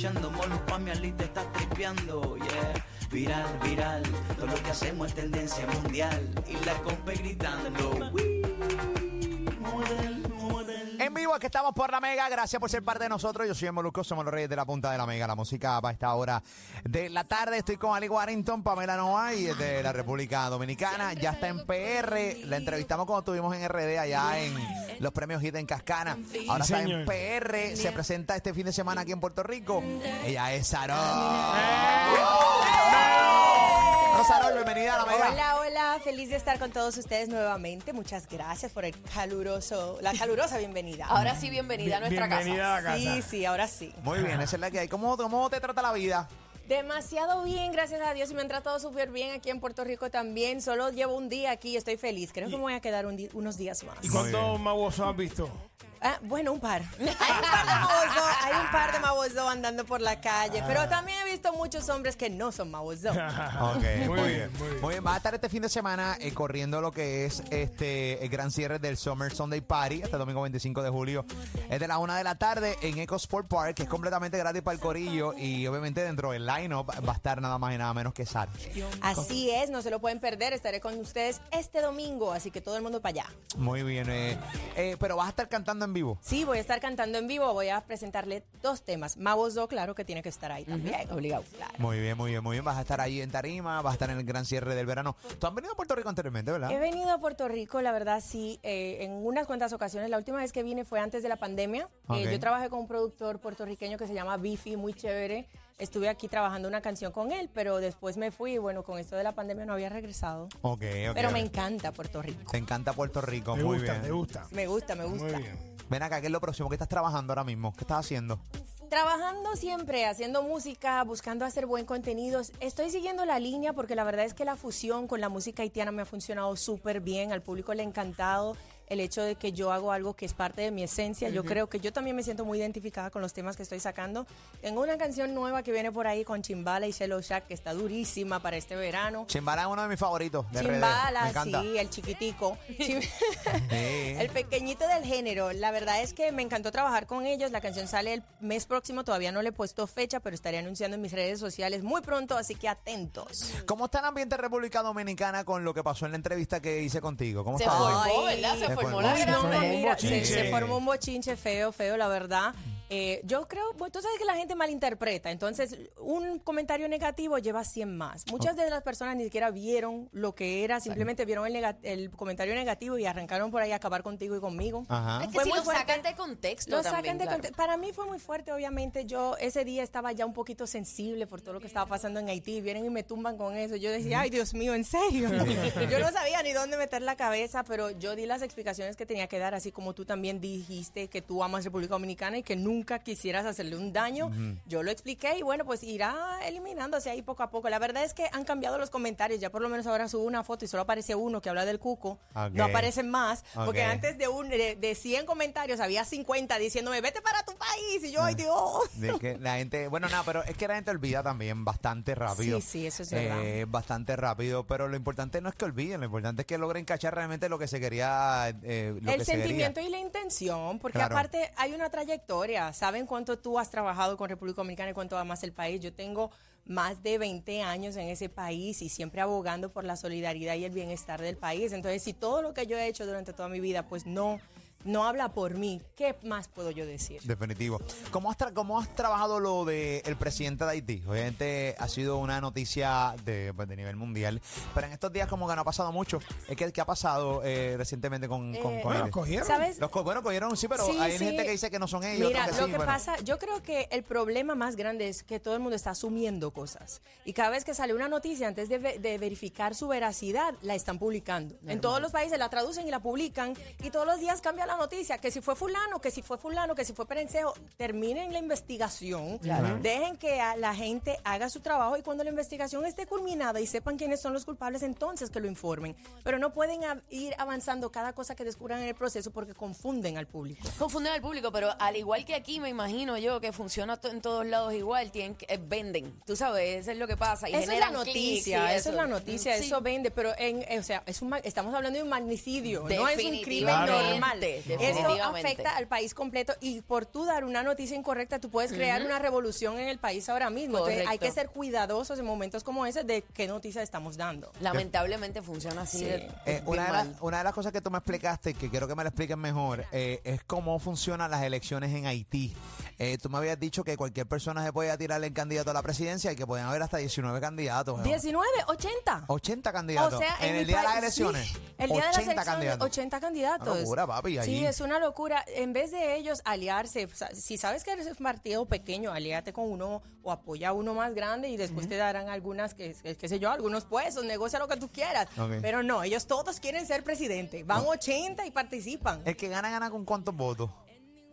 Escuchando Molus Pamiali te está tripeando, yeah. Viral, viral, todo lo que hacemos es tendencia mundial y la compa gritando, "Wii". Model. En vivo, es que estamos por la Mega. Gracias por ser parte de nosotros. Yo soy el Molusco, somos los reyes de la punta de la Mega. La música para esta hora de la tarde. Estoy con Ali Warrington, Pamela Noay, de la República Dominicana. Ya está en PR. La entrevistamos cuando estuvimos en RD allá en los premios Hit en Cascana. Ahora está en PR. Se presenta este fin de semana aquí en Puerto Rico. Ella es Sarol. Hola, Sarol, bienvenida a la Mega. Hola, hola, feliz de estar con todos ustedes nuevamente. Muchas gracias por el caluroso, la calurosa bienvenida. Ahora sí, bienvenida a nuestra Bienvenida a la casa. Sí, sí, ahora sí. Muy bien, esa es la que hay. ¿Cómo, cómo te trata la vida? Demasiado bien, gracias a Dios, y me han tratado súper bien aquí en Puerto Rico también. Solo llevo un día aquí y estoy feliz. Creo que me voy a quedar un unos días más. ¿Y cuántos magosos has visto? Ah, bueno, un par. Hay un par de mabosos, hay un par de andando por la calle, pero también he visto muchos hombres que no son mabosos. Ok, muy, Muy bien, muy bien. Muy bien, va a estar este fin de semana eh, corriendo lo que es este el gran cierre del Summer Sunday Party, este domingo 25 de julio. Es de la una de la tarde en Eco Sport Park, que es completamente gratis para el corillo y obviamente dentro del line-up va a estar nada más y nada menos que Sara. Así es, no se lo pueden perder. Estaré con ustedes este domingo, así que todo el mundo para allá. Muy bien, eh, eh, pero vas a estar cantando en vivo. Sí, voy a estar cantando en vivo. Voy a presentarle dos temas. Maboso, claro que tiene que estar ahí también. Obligado. Claro. Muy bien, muy bien, muy bien. Vas a estar ahí en Tarima, vas a estar en el gran cierre del verano. Tú has venido a Puerto Rico anteriormente, ¿verdad? He venido a Puerto Rico, la verdad, sí, eh, en unas cuantas ocasiones. La última vez que vine fue antes de la pandemia. Eh, yo trabajé con un productor puertorriqueño que se llama Bifi, muy chévere. Estuve aquí trabajando una canción con él, pero después me fui y bueno, con esto de la pandemia no había regresado. Ok, ok. Pero me encanta Puerto Rico. Te encanta Puerto Rico, Me muy gusta, bien. me gusta. Me gusta, me Muy gusta. bien. Ven acá, ¿qué es lo próximo? ¿Qué estás trabajando ahora mismo? ¿Qué estás haciendo? Trabajando siempre, haciendo música, buscando hacer buen contenido. Estoy siguiendo la línea porque la verdad es que la fusión con la música haitiana me ha funcionado súper bien. Al público le ha encantado el hecho de que yo hago algo que es parte de mi esencia. Yo creo que yo también me siento muy identificada con los temas que estoy sacando. Tengo una canción nueva que viene por ahí con Chimbala y Shelo Shack que está durísima para este verano. Chimbala es uno de mis favoritos de RD. Me Chimbala, sí, el chiquitico. Chim- el pequeñito del género. La verdad es que me encantó trabajar con ellos. La canción sale el mes próximo. Todavía no le he puesto fecha, pero estaré anunciando en mis redes sociales muy pronto, así que atentos. ¿Cómo está el ambiente en República Dominicana con lo que pasó en la entrevista que hice contigo? ¿Cómo Se está? formó. ¿verdad? Se Se formó formó. la bochinche. se formó un bochinche feo, feo, la verdad. Eh, yo creo, bueno, tú sabes que la gente malinterpreta, entonces un comentario negativo lleva 100 más. Muchas de las personas ni siquiera vieron lo que era, simplemente vieron el, nega- el comentario negativo y arrancaron por ahí a acabar contigo y conmigo. Ajá. Es que Fue si muy lo fuerte. sacan de contexto Lo también, sacan de claro. conte- Para mí fue muy fuerte, obviamente. Yo ese día estaba ya un poquito sensible por todo lo que estaba pasando en Haití. Vienen y me tumban con eso. Yo decía, ay, Dios mío, ¿en serio? yo no sabía ni dónde meter la cabeza, pero yo di las explicaciones que tenía que dar, así como tú también dijiste que tú amas República Dominicana y que nunca quisieras hacerle un daño. Yo lo expliqué y bueno, pues irá eliminándose ahí poco a poco. La verdad es que han cambiado los comentarios. Ya por lo menos ahora subo una foto y solo aparece uno que habla del cuco. No aparecen más, porque antes de, un, de, de 100 comentarios había 50 diciéndome, vete para tu país. Y yo, ay Dios. De que la gente, bueno, nada, pero es que la gente olvida también bastante rápido. Sí, sí, eso es verdad. Eh, bastante rápido, pero lo importante no es que olviden, lo importante es que logren cachar realmente lo que se quería. eh, lo el que se sentimiento quería. y la intención, porque Claro. aparte hay una trayectoria. Saben cuánto tú has trabajado con República Dominicana y cuánto amas el país. Yo tengo más de 20 años en ese país y siempre abogando por la solidaridad y el bienestar del país. Entonces, si todo lo que yo he hecho durante toda mi vida, pues no no habla por mí. ¿Qué más puedo yo decir? Definitivo. ¿Cómo has, tra- cómo has trabajado lo del el presidente de Haití? Obviamente ha sido una noticia de, pues, de nivel mundial, pero en estos días como que no ha pasado mucho. Es que, ¿Qué ha pasado eh, recientemente con, con, Eh, con Bueno, él? cogieron. ¿Sabes? Los co- bueno, cogieron, sí, pero Sí, hay sí. gente que dice que no son ellos. Mira, otros lo sí, que bueno. pasa, yo creo que el problema más grande es que todo el mundo está asumiendo cosas. Y cada vez que sale una noticia, antes de, ve- de verificar su veracidad, la están publicando. En todos los países la traducen y la publican. Y todos los días cambia la noticia. Que si fue fulano, que si fue fulano, que si fue perencejo. Terminen la investigación. Dejen que a- la gente haga su trabajo. Y cuando la investigación esté culminada y sepan quiénes son los culpables, entonces que lo informen. Pero no pueden ir avanzando cada cosa que descubran en el proceso porque confunden al público. Confunden al público, pero al igual que aquí, me imagino yo que funciona to- en todos lados igual, tienen que- eh, venden. Tú sabes, eso es lo que pasa. Y Eso es la clics noticia, y eso es la noticia, Sí. eso vende, pero en, eh, o sea, es un, ma- estamos hablando de un magnicidio, no es un crimen Definitivamente, Eso afecta al país completo y por tú dar una noticia incorrecta, tú puedes crear una revolución en el país ahora mismo. Entonces, hay que ser cuidadosos en momentos como ese de qué noticia estamos dando. Lamentablemente funciona así. Sí. de- Eh, una, de las, mal. una de las cosas que tú me explicaste, que quiero que me lo expliquen mejor, eh, es cómo funcionan las elecciones en Haití. Eh, tú me habías dicho que cualquier persona se podía tirarle el candidato a la presidencia y que pueden haber hasta 19 candidatos. ¿no? 19, 80. 80 candidatos. O sea, en, el día de las elecciones. sí, el día de las 80 elecciones, candidatos. 80 candidatos. Una locura, papi, allí. Sí, es una locura. En vez de ellos aliarse, o sea, si sabes que eres un partido pequeño, aliate con uno o apoya a uno más grande y después te darán algunas, que, qué sé yo, algunos puestos, negocia lo que tú quieras. Pero no, ellos todos quieren ser presidente. Van 80 y participan. El que gana, gana con cuántos votos.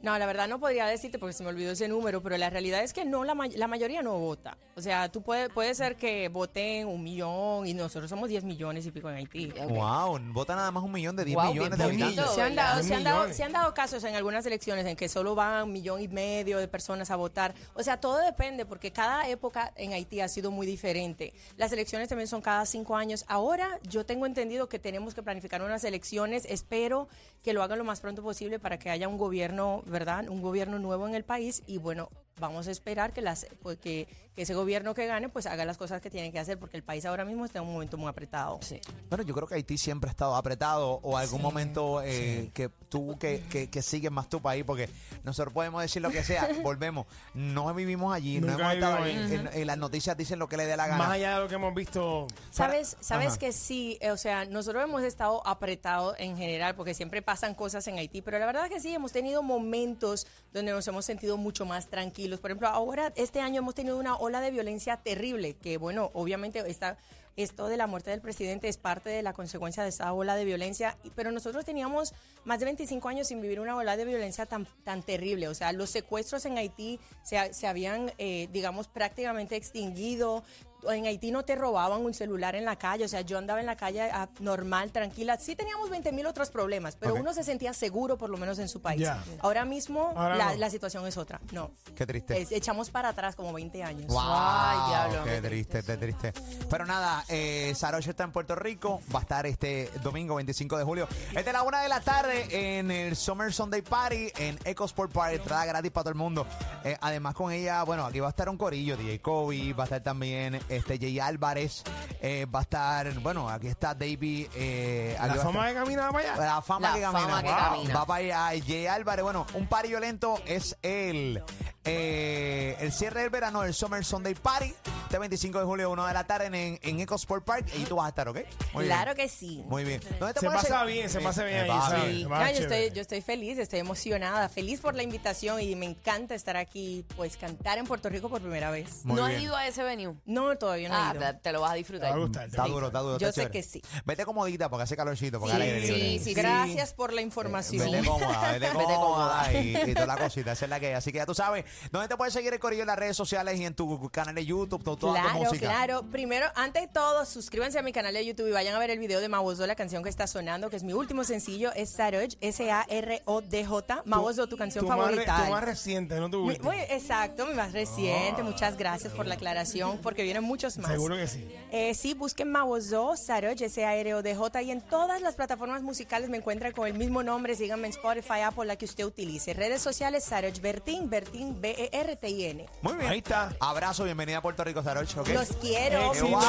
No, la verdad no podría decirte porque se me olvidó ese número, pero la realidad es que no, la, may- la mayoría no vota. O sea, tú puede, puede ser que voten un millón y nosotros somos 10 millones y pico en Haití. Wow, vota nada más un millón de 10 Wow, millones bien de habitantes. Se han, dado, se, han dado, se han dado casos en algunas elecciones en que solo van un millón y medio de personas a votar. O sea, todo depende porque cada época en Haití ha sido muy diferente. Las elecciones también son cada cinco años. Ahora yo tengo entendido que tenemos que planificar unas elecciones. Espero que lo hagan lo más pronto posible para que haya un gobierno, ¿verdad? Un gobierno nuevo en el país y bueno. Vamos a esperar que, las, pues, que, que ese gobierno que gane pues haga las cosas que tiene que hacer porque el país ahora mismo está en un momento muy apretado. Sí. Bueno, yo creo que Haití siempre ha estado apretado o algún momento eh, que tú que, que, que sigues más tu país, porque nosotros podemos decir lo que sea, volvemos, no vivimos allí, no Nunca hemos estado en- en las noticias dicen lo que le dé la gana. Más allá de lo que hemos visto. Sabes, Para- sabes Ajá. que sí, eh, o sea, nosotros hemos estado apretados en general porque siempre pasan cosas en Haití, pero la verdad es que sí, hemos tenido momentos donde nos hemos sentido mucho más tranquilos. Por ejemplo, ahora este año hemos tenido una ola de violencia terrible, que bueno, obviamente está esto de la muerte del presidente es parte de la consecuencia de esa ola de violencia, pero nosotros teníamos más de 25 años sin vivir una ola de violencia tan, tan terrible. O sea, los secuestros en Haití se, se habían, eh, digamos, prácticamente extinguido. En Haití no te robaban un celular en la calle, o sea, yo andaba en la calle ah, normal, tranquila. Sí teníamos 20 mil otros problemas, pero uno se sentía seguro por lo menos en su país. Ahora mismo Ahora la, no. la situación es otra. No. Qué triste. Es- echamos para atrás como 20 años. Wow, Ay, diablo, qué triste, qué triste. Pero nada, eh, Saroche está en Puerto Rico, va a estar este domingo 25 de julio. Es de la una de la tarde en el Summer Sunday Party en Eco Sport Party, entrada gratis para todo el mundo. Eh, además con ella, bueno, aquí va a estar un corillo, DJ Kobe, va a estar también este Jay Álvarez, eh, va a estar, bueno, aquí está David. Eh, La fama de caminar para allá. la fama La que fama camina. que camina. Va para allá. Jay Álvarez. Bueno, un party violento es el, eh, el cierre del verano, el Summer Sunday Party. Este 25 de julio, 1 de la tarde en, en Eco Sport Park. Y tú vas a estar, ¿ok? Muy bien. Claro que sí. Muy bien. ¿Dónde te Se pasa seguir? bien, se pasa bien se ahí, yo, estoy, yo estoy feliz, estoy emocionada, feliz por la invitación y me encanta estar aquí, pues cantar en Puerto Rico por primera vez. Muy ¿No bien. has ido a ese venue? No, todavía no he Ah, ido. te, te lo vas a Te disfrutar. va a gustar. te Está duro, está duro. Yo está sé chévere. que sí. Vete comodita porque hace calorcito. Porque Sí, sí, libre. sí, Gracias por la información. Vete cómoda, vete Vete cómoda cómoda. y, y toda la cosita, esa es la que hay. Así que ya tú sabes, ¿dónde te puedes seguir el corillo en las redes sociales y en tu canal de YouTube, to- toda tu Claro, música? claro. Primero, ante todo, suscríbanse a mi canal de YouTube y vayan a ver el video de Mawozo, la canción que está sonando, que es mi último sencillo, es Saroj, S-A-R-O-D-J. Mawozo, tu canción Tu más, re- favorita. tu más reciente, no tu Mi- último. muy- exacto, mi más reciente. Muchas gracias por la aclaración, porque vienen muchos más. Seguro que sí. Eh, sí, busquen Mawozo, Saroj, S-A-R-O-D-J, y en todas las plataformas musicales me encuentran con el mismo nombre. Síganme en Spotify, Apple, la que usted utilice. Redes sociales, Saroj Bertín, Bertín, B-E-R-T-I-N. Muy bien. Ahí está. Abrazo, bienvenida a Puerto Rico, Saroch. ¿ok? Los quiero. ¡Qué guay!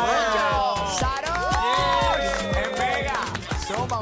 ¡En Vega! ¡Sopa!